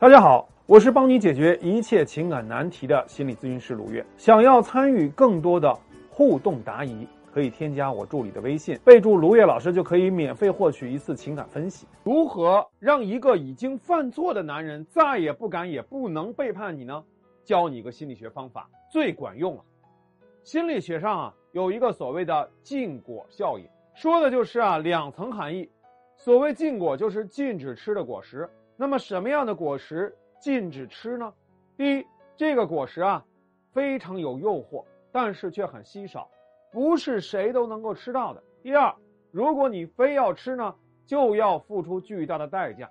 大家好，我是帮你解决一切情感难题的心理咨询师卢月。想要参与更多的互动答疑，可以添加我助理的微信，备注卢月老师，就可以免费获取一次情感分析。如何让一个已经犯错的男人再也不敢也不能背叛你呢？教你一个心理学方法，最管用了。心理学上啊，有一个所谓的禁果效应，说的就是啊两层含义。所谓禁果，就是禁止吃的果实。那么什么样的果实禁止吃呢？第一，这个果实啊非常有诱惑，但是却很稀少，不是谁都能够吃到的。第二，如果你非要吃呢，就要付出巨大的代价。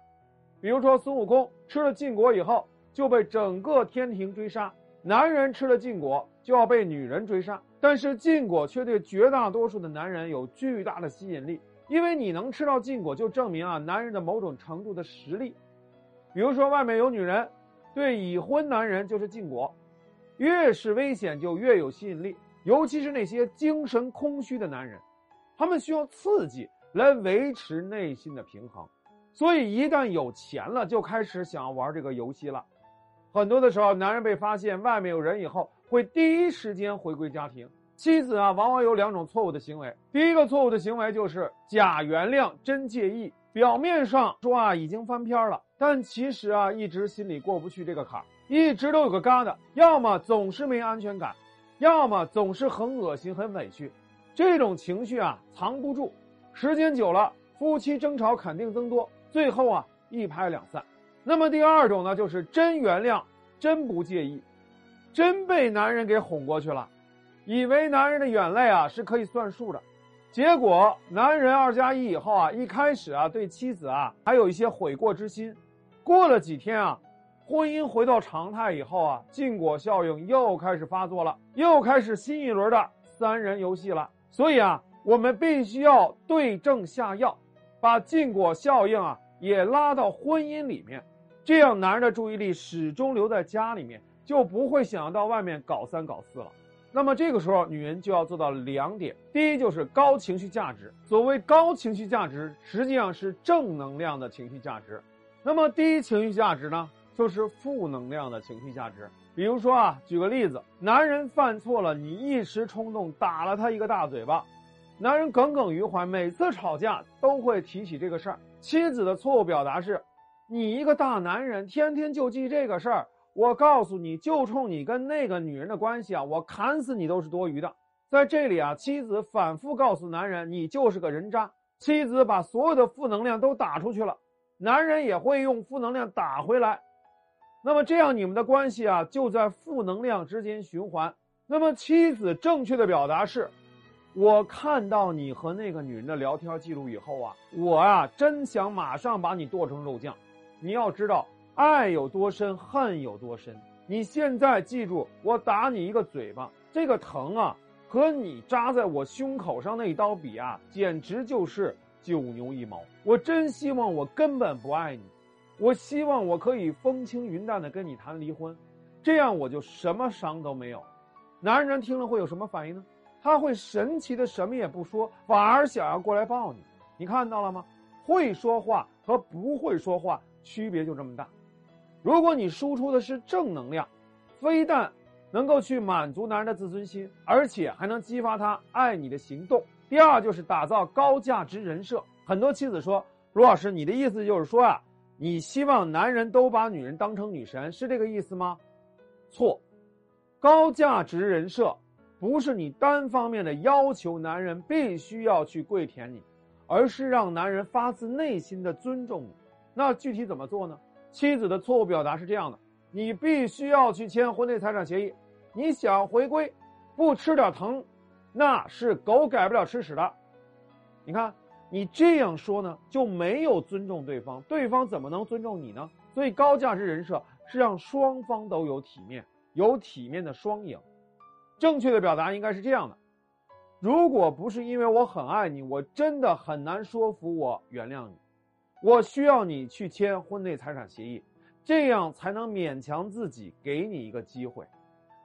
比如说孙悟空吃了禁果以后，就被整个天庭追杀；男人吃了禁果，就要被女人追杀。但是禁果却对绝大多数的男人有巨大的吸引力，因为你能吃到禁果，就证明啊男人的某种程度的实力。比如说，外面有女人，对已婚男人就是禁果，越是危险就越有吸引力。尤其是那些精神空虚的男人，他们需要刺激来维持内心的平衡，所以一旦有钱了，就开始想要玩这个游戏了。很多的时候，男人被发现外面有人以后，会第一时间回归家庭。妻子啊，往往有两种错误的行为。第一个错误的行为就是假原谅真介意，表面上说啊已经翻篇了。但其实啊，一直心里过不去这个坎儿，一直都有个疙瘩，要么总是没安全感，要么总是很恶心、很委屈，这种情绪啊藏不住，时间久了，夫妻争吵肯定增多，最后啊一拍两散。那么第二种呢，就是真原谅，真不介意，真被男人给哄过去了，以为男人的眼泪啊是可以算数的。结果男人二加一以后啊，一开始啊对妻子啊还有一些悔过之心。过了几天啊，婚姻回到常态以后啊，禁果效应又开始发作了，又开始新一轮的三人游戏了。所以啊，我们必须要对症下药，把禁果效应啊也拉到婚姻里面，这样男人的注意力始终留在家里面，就不会想到外面搞三搞四了。那么这个时候，女人就要做到两点：第一就是高情绪价值。所谓高情绪价值，实际上是正能量的情绪价值。那么低情绪价值呢，就是负能量的情绪价值。比如说啊，举个例子，男人犯错了，你一时冲动打了他一个大嘴巴，男人耿耿于怀，每次吵架都会提起这个事儿。妻子的错误表达是：你一个大男人，天天就记这个事儿。我告诉你就冲你跟那个女人的关系啊，我砍死你都是多余的。在这里啊，妻子反复告诉男人，你就是个人渣。妻子把所有的负能量都打出去了。男人也会用负能量打回来，那么这样你们的关系啊就在负能量之间循环。那么妻子正确的表达是：我看到你和那个女人的聊天记录以后啊，我啊真想马上把你剁成肉酱。你要知道，爱有多深，恨有多深。你现在记住，我打你一个嘴巴，这个疼啊，和你扎在我胸口上那一刀比啊，简直就是。九牛一毛，我真希望我根本不爱你，我希望我可以风轻云淡的跟你谈离婚，这样我就什么伤都没有。男人听了会有什么反应呢？他会神奇的什么也不说，反而想要过来抱你。你看到了吗？会说话和不会说话区别就这么大。如果你输出的是正能量，非但能够去满足男人的自尊心，而且还能激发他爱你的行动。第二就是打造高价值人设。很多妻子说：“卢老师，你的意思就是说啊，你希望男人都把女人当成女神，是这个意思吗？”错，高价值人设不是你单方面的要求男人必须要去跪舔你，而是让男人发自内心的尊重你。那具体怎么做呢？妻子的错误表达是这样的：你必须要去签婚内财产协议，你想回归，不吃点疼。那是狗改不了吃屎的，你看你这样说呢，就没有尊重对方，对方怎么能尊重你呢？所以高价值人设是让双方都有体面，有体面的双赢。正确的表达应该是这样的：如果不是因为我很爱你，我真的很难说服我原谅你。我需要你去签婚内财产协议，这样才能勉强自己给你一个机会。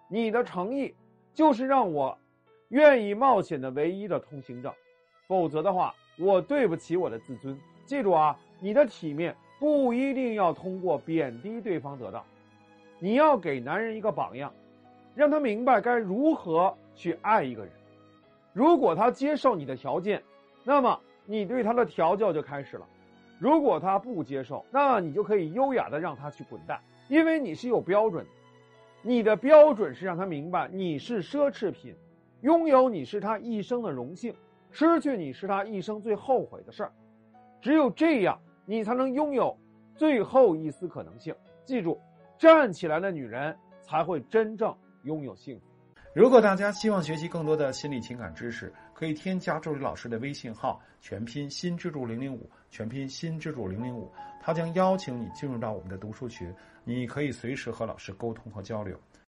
你的诚意就是让我。愿意冒险的唯一的通行证，否则的话，我对不起我的自尊。记住啊，你的体面不一定要通过贬低对方得到。你要给男人一个榜样，让他明白该如何去爱一个人。如果他接受你的条件，那么你对他的调教就开始了；如果他不接受，那你就可以优雅的让他去滚蛋，因为你是有标准的。你的标准是让他明白你是奢侈品，拥有你是他一生的荣幸，失去你是他一生最后悔的事儿。只有这样，你才能拥有最后一丝可能性。记住。站起来的女人才会真正拥有幸福。如果大家希望学习更多的心理情感知识，可以添加助理老师的微信号，全拼新支柱零零五，全拼新支柱零零五，他将邀请你进入到我们的读书群，你可以随时和老师沟通和交流。